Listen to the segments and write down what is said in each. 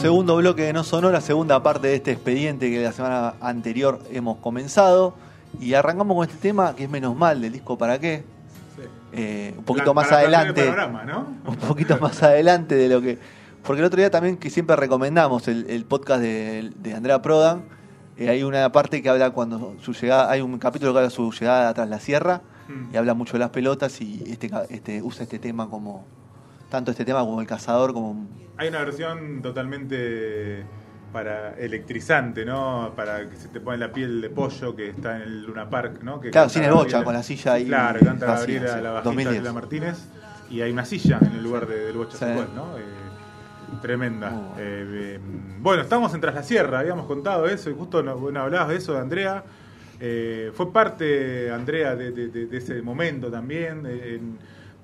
Segundo bloque de No Sonó, la segunda parte de este expediente que la semana anterior hemos comenzado. Y arrancamos con este tema que es menos mal del disco ¿Para qué? Eh, un poquito más adelante. Un poquito más adelante de lo que. Porque el otro día también que siempre recomendamos el, el podcast de, de Andrea Prodan. eh, hay una parte que habla cuando su llegada, hay un capítulo que habla de su llegada tras la sierra Mm. y habla mucho de las pelotas y este, este usa este tema como tanto este tema como el cazador como Hay una versión totalmente para electrizante, ¿no? Para que se te pone la piel de pollo que está en el Luna Park, ¿no? Que Claro, sin el bocha, con la silla ahí Claro, que canta vacía, Gabriela, sí, la bajista 2010. Gabriela Martínez. Y hay una silla en el lugar de- del bocha, Sí. ¿no? Eh, tremenda. Eh, eh, bueno, estamos en Tras la Sierra, habíamos contado eso, y justo no- bueno, hablabas de eso de Andrea. Eh, fue parte, Andrea, de, de- de- de ese momento también. de- en-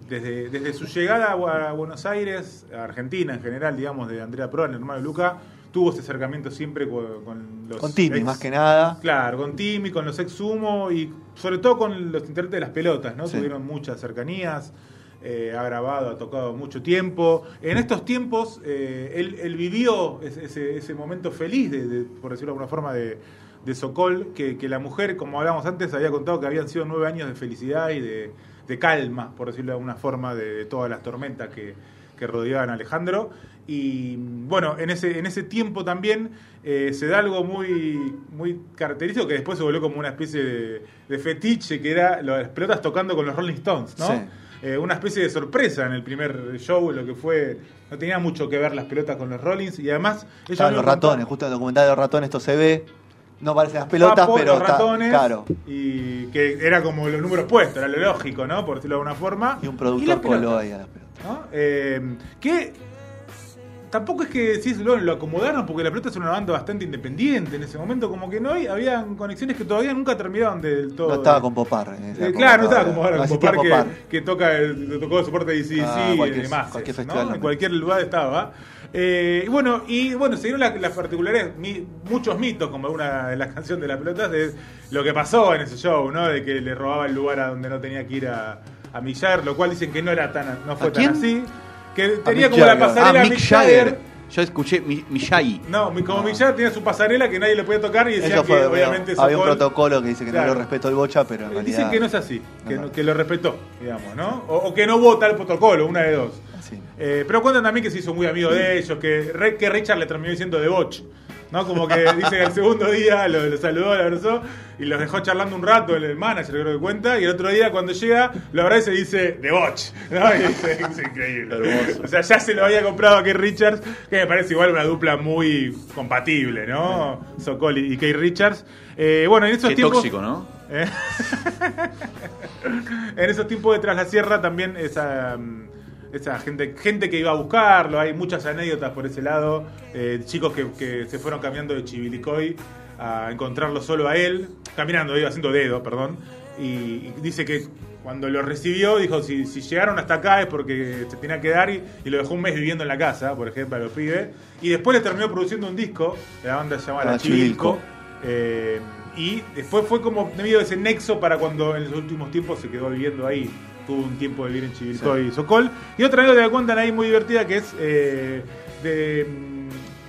desde, desde su llegada a Buenos Aires, a Argentina en general, digamos, de Andrea Proa, el hermano de Luca, tuvo ese acercamiento siempre con, con los. con Timmy ex- más que nada. Claro, con Timmy, con los ex sumo y sobre todo con los intérpretes de las pelotas, ¿no? Sí. Tuvieron muchas cercanías, eh, ha grabado, ha tocado mucho tiempo. En estos tiempos, eh, él, él vivió ese, ese- ese momento feliz, de, de- por decirlo de alguna forma, de, de Sokol, que, que la mujer, como hablamos antes, había contado que habían sido nueve años de felicidad y de, de calma, por decirlo de alguna forma, de, de todas las tormentas que, que rodeaban a Alejandro. Y bueno, en ese, en ese tiempo también eh, se da algo muy, muy característico que después se volvió como una especie de, de fetiche, que era las pelotas tocando con los Rolling Stones, ¿no? Sí. Eh, una especie de sorpresa en el primer show, lo que fue, no tenía mucho que ver las pelotas con los Rollins y además... ellos los ratones, justo en el documental de los ratones esto se ve. No parecen las pelotas, Papo, pero los está- ratones, claro. y que era como los números puestos, era lo lógico, ¿no? Por decirlo de alguna forma. Y un productor coló ahí a las pelotas. ¿no? Eh, que tampoco es que decís lo, lo acomodaron porque la pelota es una banda bastante independiente en ese momento, como que no hay, habían conexiones que todavía nunca terminaron del todo. No estaba con Popar. Eh, claro, no estaba como ahora, no Popar Popar. que, toca el, tocó el soporte de DC Ah, y demás. cualquier ¿no? festival En cualquier lugar estaba. Eh, y bueno, y bueno, se dieron las las particularidades, mi- muchos mitos, como una de las canciones de las pelotas, de lo que pasó en ese show, ¿no? De que le robaba el lugar a donde no tenía que ir a, a Millar, lo cual dicen que no era tan, no fue ¿A tan así. Que tenía Mick como la pasarela Ah, Mick Mick Jagger. Jagger. Yo escuché Mi- Miyagi. No, como Mick Jagger tenía su pasarela que nadie le podía tocar y fue, que obviamente había un protocolo que dice que Claro. no lo respetó el bocha, pero en Eh, realidad. Dicen que no es así, que, No, no- no. que lo respetó, digamos, ¿no? O, o que no hubo tal protocolo, una de dos. Así. Eh, pero cuentan también que se hizo muy amigo de ellos, que, que Richard le terminó diciendo de Botch, ¿no? Como que dice que el segundo día lo, lo saludó, lo abrazó y los dejó charlando un rato el, manager, creo que cuenta, y el otro día cuando llega lo abraza y dice The Watch, ¿no? Y dice, es increíble. Hermoso. O sea, ya se lo había comprado a Kate Richards, que me parece igual una dupla muy compatible, ¿no? Sokol y Kate Richards. Eh, bueno, en esos Qué tiempos... tóxico, ¿no? En esos tiempos de Tras la Sierra también esa, mm, esa gente, gente que iba a buscarlo, hay muchas anécdotas por ese lado, eh, chicos que, que se fueron caminando de Chivilcoy a encontrarlo solo a él, caminando, iba haciendo dedo, perdón, y, y dice que cuando lo recibió dijo si, si llegaron hasta acá es porque se tenía que dar y, y lo dejó un mes viviendo en la casa, por ejemplo, a los pibes, y después le terminó produciendo un disco, la banda se llama La La Chivilco, eh, y después fue como medio ese nexo para cuando en los últimos tiempos se quedó viviendo ahí. Tuvo un tiempo de vivir en Chivilcoy y Sokol. Y otra anécdota que cuentan ahí muy divertida que es eh, de. mm,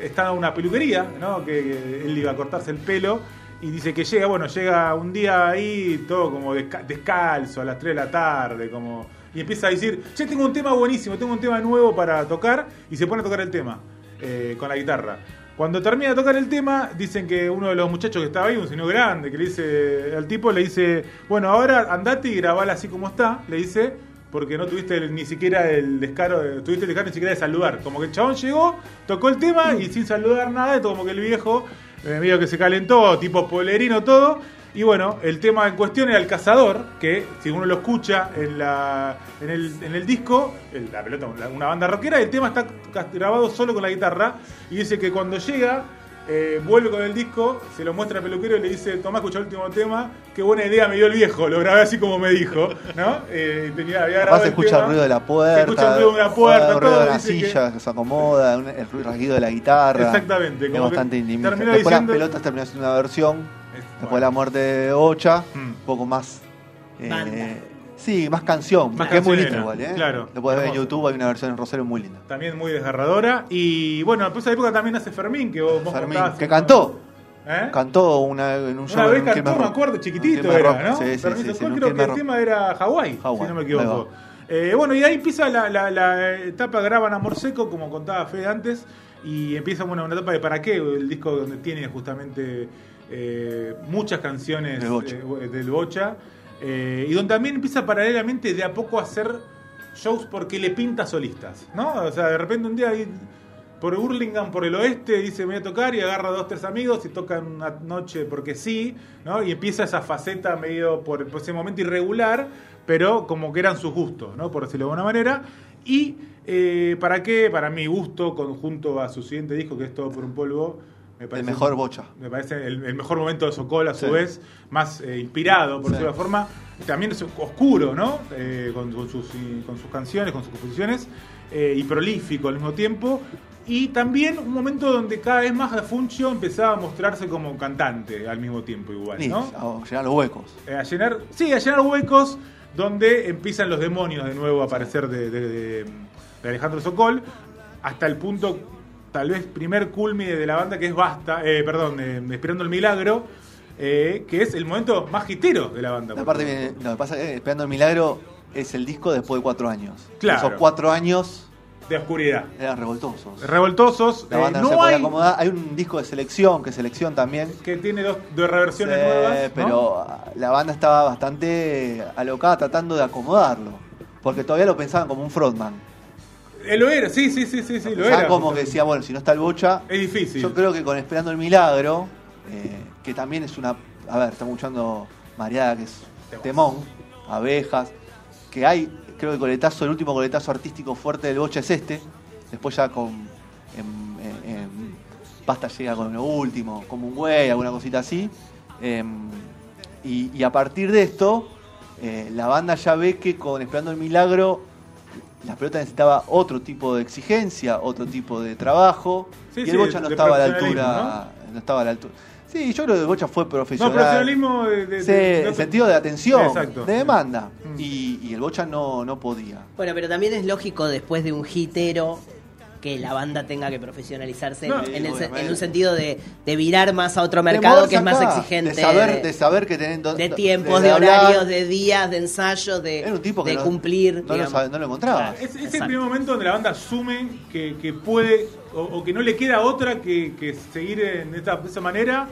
Está una peluquería, ¿no? Que, que él iba a cortarse el pelo. Y dice que llega, bueno, llega un día ahí todo como desca- descalzo a las 3 de la tarde, como. Y empieza a decir, che, tengo un tema buenísimo, tengo un tema nuevo para tocar. Y se pone a tocar el tema eh, con la guitarra. Cuando termina de tocar el tema, dicen que uno de los muchachos que estaba ahí, un señor grande, que le dice al tipo, le dice, bueno, ahora andate y grabala así como está, le dice, porque no tuviste el- ni siquiera el descaro, de- tuviste el descaro ni siquiera de saludar. Como que el chabón llegó, tocó el tema y sin saludar nada, como que el viejo, eh, medio que se calentó, tipo polerino todo. Y bueno, el tema en cuestión era el cazador, que si uno lo escucha en, la, en, el, en el disco, el- la pelota, una, banda rockera, el tema está grabado solo con la guitarra. Y dice que cuando llega, eh, vuelve con el disco, se lo muestra al peluquero y le dice, Tomás, escucha el último tema, qué buena idea me dio el viejo, lo grabé así como me dijo, ¿no? Eh, tenía, había grabado se el escucha tema. el ruido de la puerta. Se escucha el ruido de una puerta, el ruido todo, de la silla que... se acomoda, el ruido rasguido de la guitarra. Exactamente, Es como que bastante Después diciendo- las pelotas terminó siendo una versión. Es- Después bueno. de la muerte de Ocha, Mm. un poco más. eh, sí, más canción. Más que es muy linda igual, ¿eh? claro. Lo puedes ver en. YouTube, hay una versión en Rosario muy linda. También muy desgarradora. Y bueno, después de esa época también hace Fermín, que vos, vos Fermín, contabas- que cantó. ¿Eh? Cantó una, en un show. Una vez en un cantó, me acuerdo, chiquitito era, Rock. ¿no? Sí, sí, Fermín sí, creo que el tema era Hawái, si no me equivoco. Eh, bueno, y ahí empieza la, la- la etapa graban Amor Seco, como contaba Fede antes, y empieza bueno, una etapa de ¿Para qué? El disco donde tiene justamente eh, muchas canciones Del Bocha. eh, del Bocha, eh, y donde también empieza paralelamente de a poco a hacer shows porque le pinta solistas, ¿no? O sea, de repente un día ahí por Hurlingham, por el oeste, dice voy a tocar y agarra a dos, tres amigos y tocan una noche porque sí, ¿no? Y empieza esa faceta medio por, por ese momento irregular, pero como que eran sus gustos, ¿no? Por decirlo de alguna manera. Y eh, para qué, para mi gusto, conjunto a su siguiente disco, que es Todo por un polvo, me El parece mejor bocha. me parece el, el mejor momento de Sokol a su Sí. vez, más eh, inspirado, por Sí. alguna forma. También es oscuro, ¿no? Eh, con, con sus, con sus canciones, con sus composiciones, eh, y prolífico al mismo tiempo. Y también un momento donde cada vez más Funcho empezaba a mostrarse como cantante al mismo tiempo, igual, ¿no? a llenar los huecos. A llenar, sí, a llenar huecos donde empiezan los demonios de nuevo a aparecer de, de- de- de Alejandro Sokol, hasta el punto, tal vez, primer culmine de la banda que es Basta, eh, perdón, eh, Esperando el Milagro, eh, que es el momento más hitero de la banda. Aparte, supuesto. viene- lo que pasa es que Esperando el Milagro es el disco después de cuatro años. Claro. Esos cuatro años De oscuridad. eran revoltosos. Revoltosos, La eh, banda no, no, se hay acomodar. Hay un disco de selección, que selección también. que tiene dos, dos reversiones Sí, nuevas. ¿no? pero la banda estaba bastante alocada tratando de acomodarlo. Porque todavía lo pensaban como un frontman. Eh, lo era, sí, sí, sí, sí, sí lo Pensaban era. como que decía, bueno, si no está el Bocha. Es difícil. Yo creo que con Esperando el Milagro, eh, que también es una. A ver, estamos escuchando Mariada, que es temón, abejas, que hay, creo que el coletazo, el último coletazo artístico fuerte del Bocha es este. Después ya con. En, en- en Pasta llega con lo último, como un güey, alguna cosita así. Em, y, y a partir de esto, eh, la banda ya ve que con Esperando el Milagro, la pelota necesitaba otro tipo de exigencia, otro tipo de trabajo. Sí, y sí, el Bocha no estaba a la altura. ¿no? estaba a la altura. Sí, yo creo que el Bocha fue no, profesional. profesionalismo de, de- Sí, de- sentido de atención, Exacto. de demanda. Mm. Y, y el Bocha no, no podía. Bueno, pero también es lógico después de un hitero que la banda tenga que profesionalizarse No, en, el en un sentido de, de virar más a otro mercado que es más acá, exigente. De saber, de saber que tienen de tiempos, de, horarios, de días, de ensayos, de, Era un tipo que de no- cumplir. no lo sabe- no lo encontraba. Es, es el primer momento donde la banda asume que, que puede o, o que no le queda otra que, que seguir en esta, de esa manera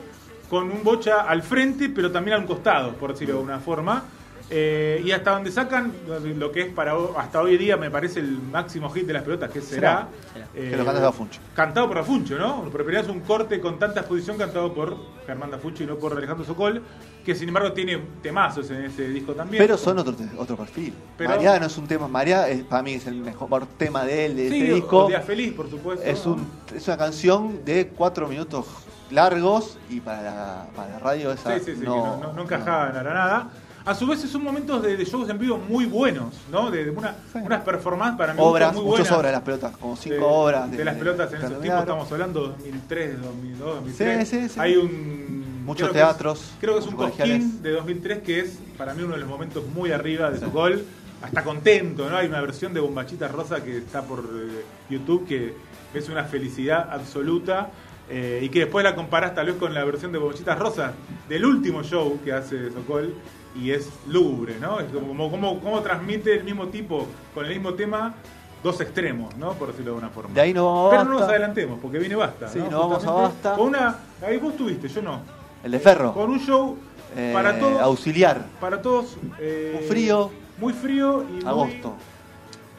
con un bocha al frente, pero también a un costado, por decirlo de alguna forma. Eh, y hasta donde sacan lo que es para hasta hoy día me parece el máximo hit de las pelotas, que será. Será. eh, Que lo canta Dafuncho. Cantado por Afuncho, ¿no? Vez un corte con tanta exposición cantado por Germán Dafuncho y no por Alejandro Sokol, que sin embargo tiene temazos en ese disco también. Pero son otro, otro perfil. Pero- María no es un tema. María es- para mí es el mejor tema de él, de Sí, este disco. Día Feliz, por supuesto. Es, un, es una canción de cuatro minutos largos y para la, para la radio esa Sí, sí, sí, que no, no- no encajaba para nada. A su vez son momentos de, de shows en vivo muy buenos, ¿no? De, de una- Sí. unas performances para mí Obras, muy muchas buenas. obras de las pelotas, como cinco de, obras. de, las pelotas en esos tiempos, estamos hablando 2003, 2002, 2003. Sí, sí, sí. Hay un... Muchos creo que es- teatros, creo que es un cosquín de 2003 que es para mí uno de los momentos muy arriba de su gol. Hasta contento, ¿no? Hay una versión de Bombachita Rosa que está por eh, YouTube que es una felicidad absoluta. eh, y que después la comparás tal vez con la versión de Bombachitas Rosas del último show que hace Sokol y es lúgubre, ¿no? Es como, como, como, transmite el mismo tipo con el mismo tema dos extremos, ¿no? Por decirlo de alguna forma. De ahí vamos a Pero no nos adelantemos, porque viene Basta. Sí, ¿no? vamos a Basta. Con una, ahí vos tuviste, yo no. El de Ferro. Con un show eh, para todos. Auxiliar. Para todos. eh, Muy frío. Muy frío y muy, Agosto.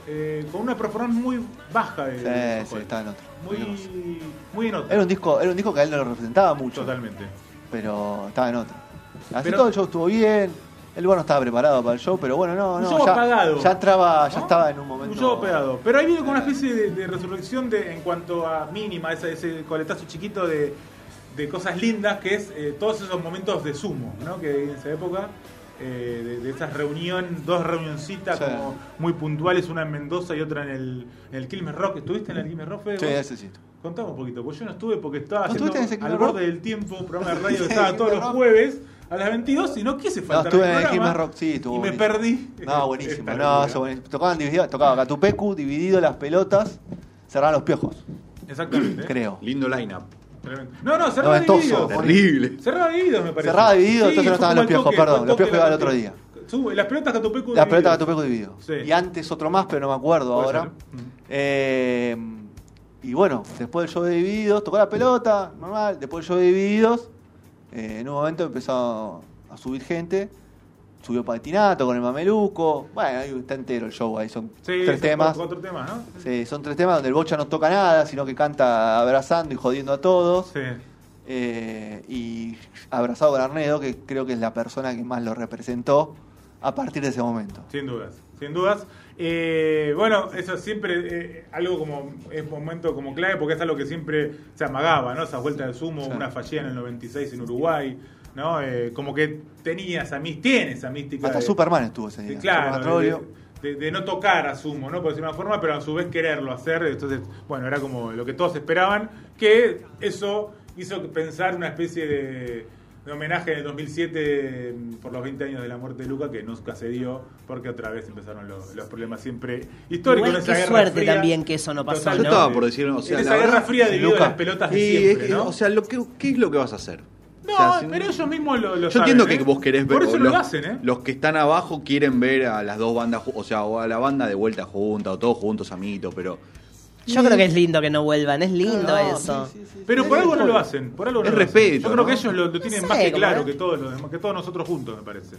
eh, con una performance muy baja de Sí, de sí, estaba en otro. Muy, muy en otro. Era un disco, era un disco que a él no lo representaba mucho. Totalmente. Pero estaba en otro. Así Pero- todo el show estuvo bien. El lugar no estaba preparado para el show, pero bueno, no, Un no. show ya, apagado. ya entraba, ya ¿no? estaba en un momento. Un show pegado. Pero ahí viene con una especie de, de resurrección de, en cuanto a mínima, ese, ese coletazo chiquito de, de cosas lindas, que es eh, todos esos momentos de sumo, ¿no? Que en esa época. eh, de, de esas reunión, dos reunioncitas Sí. como muy puntuales, una en Mendoza y otra en el, en el Quilmes Rock. ¿Estuviste en el Quilmes Rock? Fede, Sí, ese sí. Contame un poquito, porque yo no estuve porque estaba ¿No haciendo al borde del tiempo, un programa de radio que estaba todos los jueves a las 22 y no quise No, faltar estuve al en el Quilmes Rock, sí, estuvo Y me perdí. No, buenísimo. No, eso buenísimo. Tocaban dividido, tocaba Catupecu, dividido las pelotas, cerraban los piojos, Exactamente. creo. Lindo lineup. No, no, cerraba dividido. Terrible. Cerraba dividido, me parece. Cerraba dividido, entonces no estaban los piojos, toque, perdón, los piojos iban el otro partida. Sube, las pelotas Catupecu Las pelotas. Catupecu dividido. Sí. Y antes otro más, pero no me acuerdo Puede ahora. Mm. Eh, y bueno, después del show de Divididos, tocó la pelota, normal. Después del show de Divididos, eh, en un momento empezó a subir gente. Subió Patinato con el Mameluco. Bueno, ahí está entero el show, ahí son Sí, tres son temas. Cuatro temas, ¿no? Sí, son tres temas donde el Bocha no toca nada, sino que canta abrazando y jodiendo a todos. Sí. Eh, y abrazado con Arnedo, que creo que es la persona que más lo representó a partir de ese momento. Sin dudas, sin dudas. Eh, bueno, eso siempre eh, algo como es un momento como clave porque es algo que siempre se amagaba, ¿no? Esas vueltas de sumo, Sí. una fallida en el 96 en Uruguay, ¿no? Eh, como que tenía esa mística, tiene esa mística. Hasta de- Superman estuvo ese día. claro, de, Trollio. de- de no tocar a sumo, ¿no? Por decirlo de una forma, pero a su vez quererlo hacer. Entonces, bueno, era como lo que todos esperaban, que eso hizo pensar una especie de, de homenaje en el 2007 mm, por los 20 años de la muerte de Luca, que nunca se dio, porque otra vez empezaron los, los problemas siempre históricos. Igual en esa qué guerra suerte fría. también que eso no pasó, Yo Totalmente. ¿no? estaba por decir, o sea, en la esa guerra fría dividido Luca. las pelotas de es siempre, que, ¿no? o sea, lo que, ¿qué es lo que vas a hacer? no, O sea, si- pero ellos mismos lo, lo Yo saben, entiendo ¿eh? que vos querés ver. Por eso los, lo hacen, ¿eh? los que están abajo quieren ver a las dos bandas, o sea, o a la banda de vuelta junta, o todos juntos, amiguitos, pero. Yo creo que es lindo que no vuelvan, es lindo No, eso. sí, sí, sí. Pero por algo no lo hacen. Por algo no Es lo hacen. respeto, Yo creo ¿no? que ellos lo, lo tienen No más que claro que todos los demás, que todos nosotros juntos, me parece.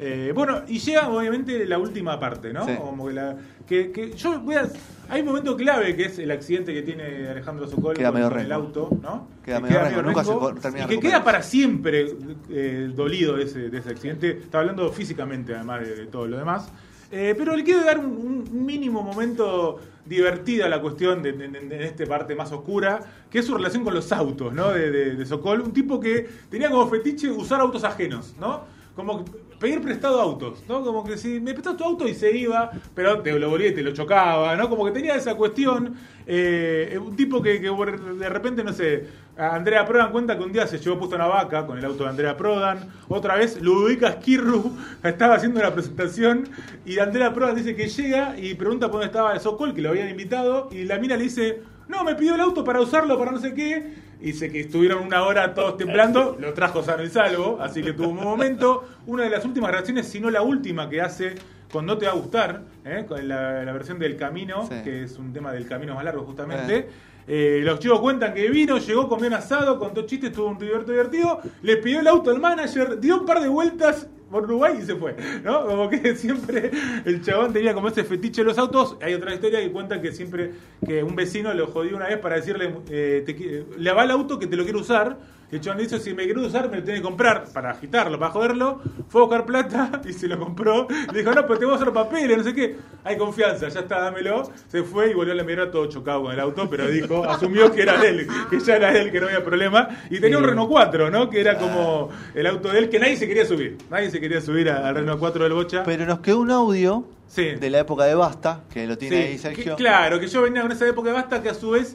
Eh, bueno, y llega obviamente la última parte, ¿no? Sí. Como que, la, que, que yo voy a. Hay un momento clave que es el accidente que tiene Alejandro Sokol Queda con, el auto, ¿no? Queda Que medio rengo, nunca se termina Y que queda para siempre eh, dolido de ese, de ese accidente. Está hablando físicamente, además de, de todo lo demás. Eh, pero le quiero dar un, mínimo momento divertido a la cuestión de, de esta parte más oscura, que es su relación con los autos, ¿no? De, de, de Sokol, un tipo que tenía como fetiche usar autos ajenos, ¿no? Como pedir prestado autos, ¿no? Como que si me prestas tu auto y se iba, pero te lo volvía y te lo chocaba, ¿no? Como que tenía esa cuestión, eh, un tipo que, de repente, no sé, Andrea Prodan cuenta que un día se llevó puesto una vaca con el auto de Andrea Prodan, otra vez Ludovica Skirru estaba haciendo la presentación y Andrea Prodan dice que llega y pregunta por dónde estaba el Sokol, que lo habían invitado, y la mina le dice, No, me pidió el auto para usarlo para no sé qué. Dice que estuvieron una hora todos temblando, lo trajo sano y salvo, así que tuvo un momento. Una de las últimas reacciones, si no la última que hace con No Te Va a Gustar, ¿eh? con la, la versión del Camino, Sí. que es un tema del camino más largo justamente. Eh, los chicos cuentan que vino, llegó, comió un asado, contó chistes, tuvo un divertido divertido, le pidió el auto al manager, dio un par de vueltas por Uruguay y se fue, ¿no? Como que siempre el chabón tenía como ese fetiche de los autos. Hay otra historia que cuenta que siempre que un vecino lo jodió una vez para decirle, eh, te le va el auto que te lo quiero usar. Chabón le dice, si me quiero usar, me lo tiene que comprar para agitarlo, para joderlo. Fue a buscar plata y se lo compró. Le dijo, no, pero te voy a hacer papeles, no sé qué. Hay confianza, ya está, dámelo. Se fue y volvió a la mirada todo chocado con el auto, pero dijo, asumió que era de él, que ya era de él, que no había problema. Y tenía un Renault 4, ¿no? Que era como el auto de él, que nadie se quería subir. Nadie se quería subir al Renault 4 del Bocha. Pero nos quedó un audio Sí. de la época de Basta, que lo tiene Sí, ahí Sergio. que- claro, que yo venía con esa época de basta que a su vez,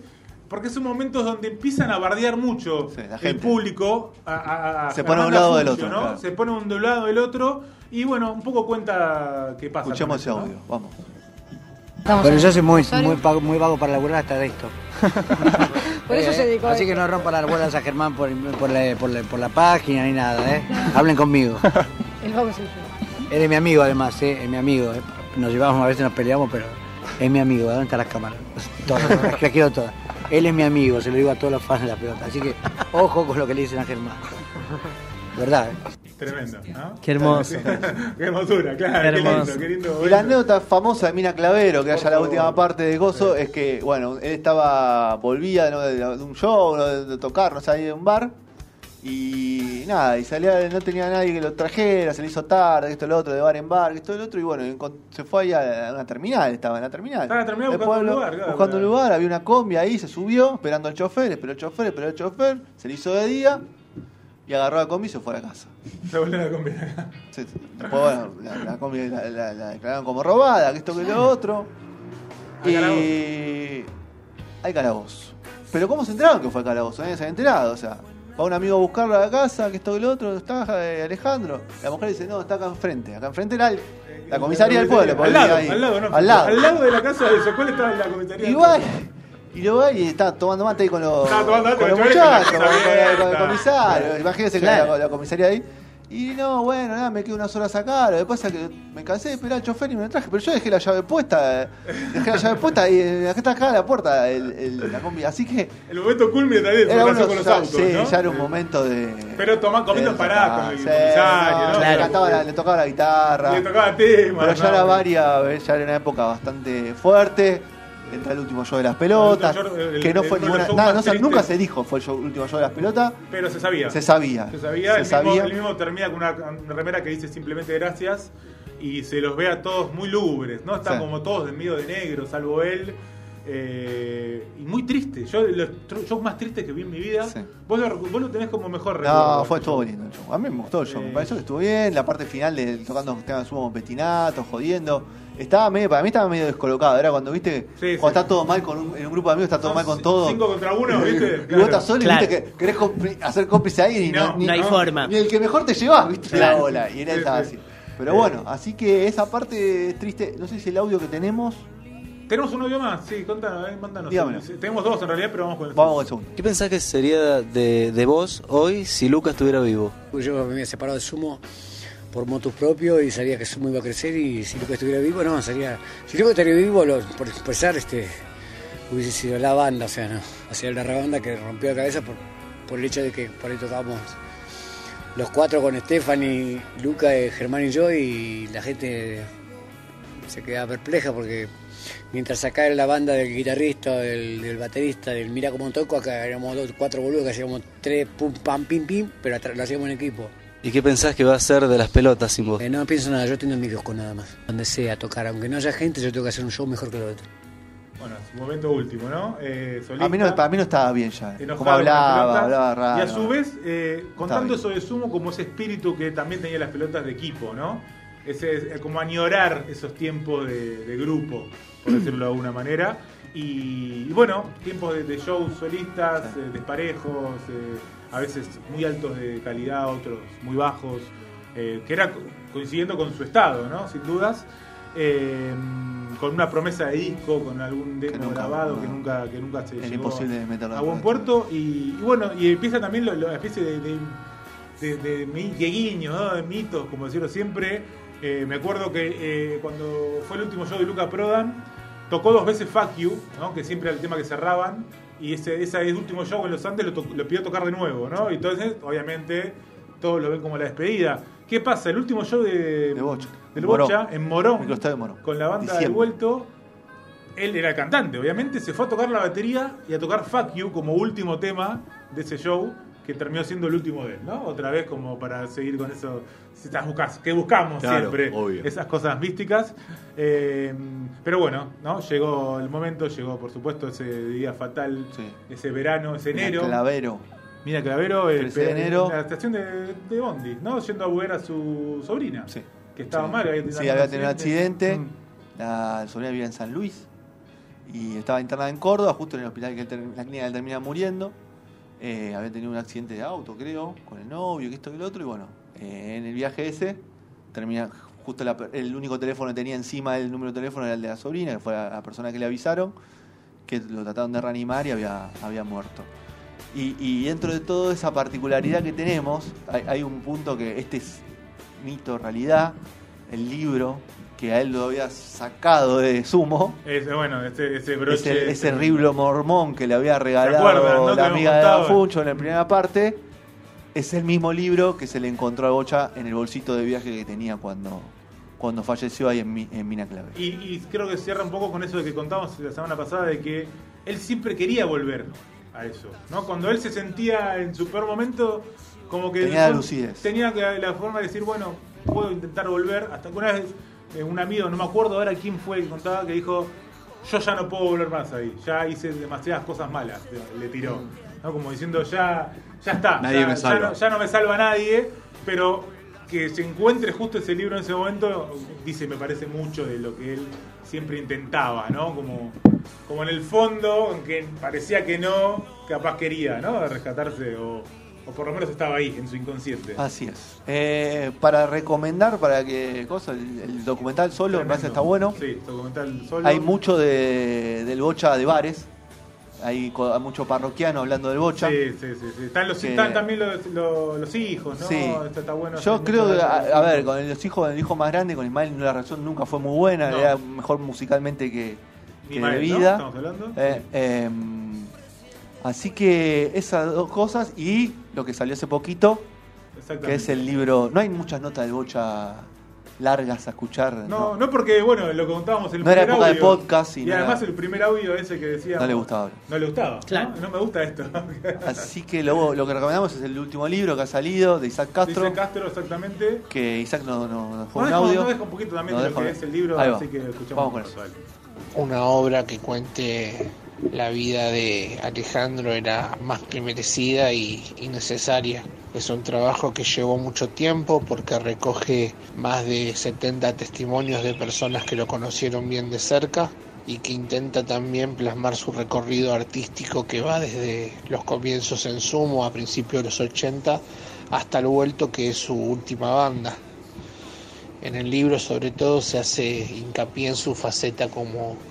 porque son momentos donde empiezan a bardear mucho Sí, la el público. a- a- a- Se pone a un lado del otro, ¿no? claro. Se pone un de un lado del otro y bueno, un poco cuenta qué pasa. Escuchemos ese audio, ¿no? vamos. Estamos Pero yo soy muy, muy, vago, muy vago para laburar hasta de esto. Por eso Eh, se dedicó a Así que no rompan las bolas a Germán por, por, la, por, la, por la página ni nada, ¿eh? Hablen conmigo. El vago el yo. Él es mi amigo además, ¿eh? Es mi amigo, ¿eh? Nos llevamos, a veces nos peleamos, pero es mi amigo. ¿Dónde están las cámaras? Todas, las quiero todas. Él es mi amigo, se lo digo a todos los fans de la pelota. Así que ojo con lo que le dicen a Germán. ¿Verdad? eh? Tremendo, ¿no? Qué hermoso. qué hermosura, claro. Qué Qué, hermoso. lindo, qué lindo. Y la anécdota famosa de Mina Clavero, que haya la última parte de Gozo, es que, bueno, él estaba, volvía ¿no? de, un show, ¿no? de, de tocar, no sé, ahí de un bar, y nada, y salía, no tenía nadie que lo trajera, se le hizo tarde, esto, lo otro, de bar en bar, esto, lo otro, y bueno, se fue ahí a una terminal, estaba en la terminal. Estaba en la terminal buscando un lugar, claro, buscando un lugar, había una combi ahí, se subió, esperando al chofer, esperó el chofer, esperó el chofer, se le hizo de día, y agarró la combi y se fue a la casa. Se volvió a combinar. Sí. Después, bueno, la, la combi la, la- la declararon como robada, que esto que lo otro. Hay Y. Hay calabozo. Pero ¿cómo se enteraron que fue calabozo? Nadie se había enterado, o sea. Va un amigo a buscarlo a la casa, que esto que lo otro, está eh, Alejandro. La mujer dice, no, está acá enfrente. Acá enfrente era el- la comisaría del pueblo. Al lado, ahí. al lado, ¿no? Al lado. Al lado de la casa de Socol estaba la comisaría. Y pueblo. y lo va y está tomando mate ahí con los, con los muchachos, con el- comisario. Imagínense que la, la comisaría ahí. Y no, bueno, nada, me quedo unas horas acá. Lo que pasa es que me cansé de esperar al chofer y me lo traje. Pero yo dejé la llave puesta. eh, Dejé la llave puesta y eh, acá está acá la puerta el, el- la combi. Así que El momento culmine también relación con los ya, autos. sí, ¿no? ya era un momento de. Pero toma- comiendo parada con el sí, comisario, ¿no? Le, Claro. cantaba la- le tocaba la guitarra. Le tocaba tema. Pero ya ¿no? era varias, ya era una época bastante fuerte. Entra el último show de las pelotas. El show, el- que no el- fue ninguna. nada, no nunca se dijo fue el show- último show de las pelotas. Pero se sabía. Se sabía. Se sabía. Se el, sabía. Mismo, el mismo termina con una, una remera que dice simplemente gracias. Y se los ve a todos muy lúgubres, ¿no? Están Sí. como todos de medio de negro, salvo él. Eh, y muy triste. Yo, los shows más tristes que vi en mi vida. Sí. Vos, lo, vos lo tenés como mejor No, recuerdo. fue estuvo lindo el show. A mí me gustó el show. Sí. Me pareció que estuvo bien. La parte final de tocando temas sumo con Petinato, jodiendo. Estaba medio, para mí estaba medio descolocado. Era cuando viste, Sí, cuando sí. está todo mal con un, en un grupo de amigos, está todo Son mal con todo. cinco contra uno, ¿viste? Y Claro. vos estás solo Claro. y viste que querés hacer cómplice a alguien y No, no, ni, no hay forma. Ni el que mejor te llevas, viste Claro. la bola. Y en él Sí, estaba sí. así. Pero bueno, así que esa parte es triste. No sé si el audio que tenemos. Tenemos un audio más, sí, contanos, eh, mándanos. Dígamelo. Tenemos dos en realidad, pero vamos con el Vamos con el segundo. ¿Qué pensás que sería de, de vos hoy si Lucas estuviera vivo? Yo me había separado de Sumo por motus propio y sabía que Sumo iba a crecer y si Lucas estuviera vivo, no, sería... Si Lucas estuviera vivo, lo- por empezar, este, hubiese sido la banda, o sea, no, o sea, la banda que rompió la cabeza por, por el hecho de que por ahí tocábamos los cuatro con Stephanie, Luca, eh, Germán y yo y la gente se quedaba perpleja porque mientras acá era la banda del guitarrista, del, del baterista, del mira cómo toco, acá éramos dos, cuatro boludos que hacíamos tres pum pam pim pim, pero lo hacíamos en equipo. ¿Y qué pensás que va a ser de las pelotas sin vos? Eh, no pienso nada, yo tengo mi con nada más. Donde sea tocar, aunque no haya gente, yo tengo que hacer un show mejor que el otro. Bueno, su momento último, ¿no? Eh, solista, A mí no, para mí no estaba bien ya. enojado Como hablaba, pelotas, hablaba raro. Y a su vez, eh, contando eso de Sumo como ese espíritu que también tenía las pelotas de equipo, ¿no? Ese, eh, como añorar esos tiempos de, de grupo, por decirlo de alguna manera. Y, y bueno, tiempos de, de shows solistas, eh, desparejos, eh, a veces muy altos de calidad, otros muy bajos, eh, que era co- coincidiendo con su estado, ¿no? Sin dudas. Con una promesa de disco, con algún demo nunca, grabado no. que nunca que nunca se llegó a en buen puerto y, y bueno y empieza también la especie de, de, de, de mi- de guiños, ¿no? de mitos, como decirlo siempre. Eh, me acuerdo que eh, cuando fue el último show de Luca Prodan, tocó dos veces Fuck You, ¿no? que siempre era el tema que cerraban, y ese, ese último show en Los Andes lo, to- lo pidió tocar de nuevo, ¿no? Y entonces, obviamente, todos lo ven como la despedida. ¿Qué pasa? El último show de, De Bocha. del Morón. Bocha, en Morón, Morón. con la banda de vuelto, él era el cantante, obviamente, se fue a tocar la batería y a tocar Fuck You como último tema de ese show, que terminó siendo el último de él, ¿no? Otra vez como para seguir con eso, si estás buscas- que buscamos Claro, siempre, obvio. esas cosas místicas. Eh, pero bueno, ¿no? Llegó el momento, llegó por supuesto ese día fatal, Sí. ese verano, ese enero. Clavero. Mira Clavero, el 13 de pe- enero. en la estación de, de Bondi, ¿no? Yendo a ver a su sobrina, Sí. que estaba Sí. mal. Sí, había tenido un accidente. Mm. La sobrina vivía en San Luis y estaba internada en Córdoba, justo en el hospital que él la clínica que él termina muriendo. Eh, había tenido un accidente de auto, creo, con el novio, que esto que lo otro. Y bueno, eh, en el viaje ese, termina justo la el único teléfono que tenía encima del número de teléfono era el de la sobrina, que fue la, persona que le avisaron, que lo trataron de reanimar y había, había muerto. Y, y dentro de toda esa particularidad que tenemos, hay, hay un punto que este es mito, realidad, el libro que a él lo había sacado de sumo, Ese, bueno, ese, ese broche. ese, ese riblo mormón que le había regalado no? la amiga de contaba. Funcho en la primera parte, es el mismo libro que se le encontró a Bocha en el bolsito de viaje que tenía cuando, cuando falleció ahí en, en Mina Clave. Y, y creo que cierra un poco con eso de que contamos la semana pasada de que él siempre quería volver a eso, ¿no? Cuando él se sentía en su peor momento, como que Tenía la lucidez. tenía la forma de decir, bueno, puedo intentar volver, hasta que una vez eh, un amigo, no me acuerdo ahora quién fue que contaba, que dijo, yo ya no puedo volver más ahí, ya hice demasiadas cosas malas, le- tiró, ¿no? Como diciendo, ya, ya está, Nadie ya, me ya salva. no, ya no me salva nadie, pero que se encuentre justo ese libro en ese momento, dice, me parece mucho de lo que él siempre intentaba, ¿no? Como, como en el fondo, aunque parecía que no, capaz quería, ¿no? Rescatarse o, o por lo menos estaba ahí, en su inconsciente. Así es. Eh, para recomendar, para que cosa, el, el documental solo, me parece está bueno. Sí, documental solo. Hay mucho de, del Bocha de bares. Hay, hay mucho parroquiano hablando del Bocha. Sí, sí, sí, sí. Están, los, Que- están también los, los, los hijos, ¿no? Sí. Esto está bueno. Yo creo que, a, a ver, con los hijos, el hijo más grande, con Ismael, la relación nunca fue muy buena, No. era mejor musicalmente que, que mal, de ¿no? vida. Estamos hablando. Eh, em, así que esas dos cosas y lo que salió hace poquito, Exactamente. que es el libro. No hay muchas notas del Bocha largas a escuchar. No, no porque, bueno, lo que contábamos en el No era época de podcast y Y, no además era- el primer audio ese que decía. No le gustaba. No le gustaba. Claro. No, No me gusta esto. Así que lo, lo que recomendamos es el último libro que ha salido de Isaac Castro. Dice Castro exactamente. Que Isaac nos no, Nos un audio. nos deja un poquito también de lo que es el libro, así que escuchamos Vamos con eso. una obra que cuente la vida de Alejandro era más que merecida y, y necesaria. Es un trabajo que llevó mucho tiempo porque recoge más de 70 testimonios de personas que lo conocieron bien de cerca y que intenta también plasmar su recorrido artístico que va desde los comienzos en Sumo a principios de los 80 hasta el vuelto que es su última banda. En el libro sobre todo se hace hincapié en su faceta como,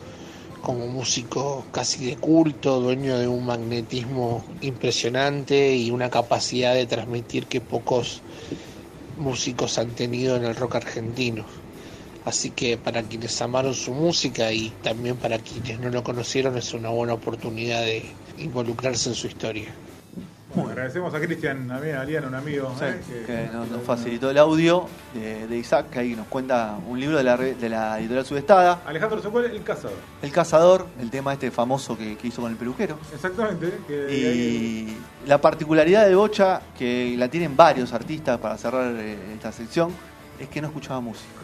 como músico casi de culto, dueño de un magnetismo impresionante y una capacidad de transmitir que pocos músicos han tenido en el rock argentino. Así que para quienes amaron su música y también para quienes no lo conocieron es una buena oportunidad de involucrarse en su historia. Bueno, agradecemos a Cristian, a mí, a Aliano, un amigo. Sí, ¿eh? que nos, nos facilitó el audio de, de Isaac, que ahí nos cuenta un libro de la, de la editorial Sudestada. Alejandro Socol, el cazador. El cazador, el tema este famoso que, que hizo con el peluquero. Exactamente. Que Y la particularidad de Bocha, que la tienen varios artistas para cerrar eh, esta sección, es que no escuchaba música.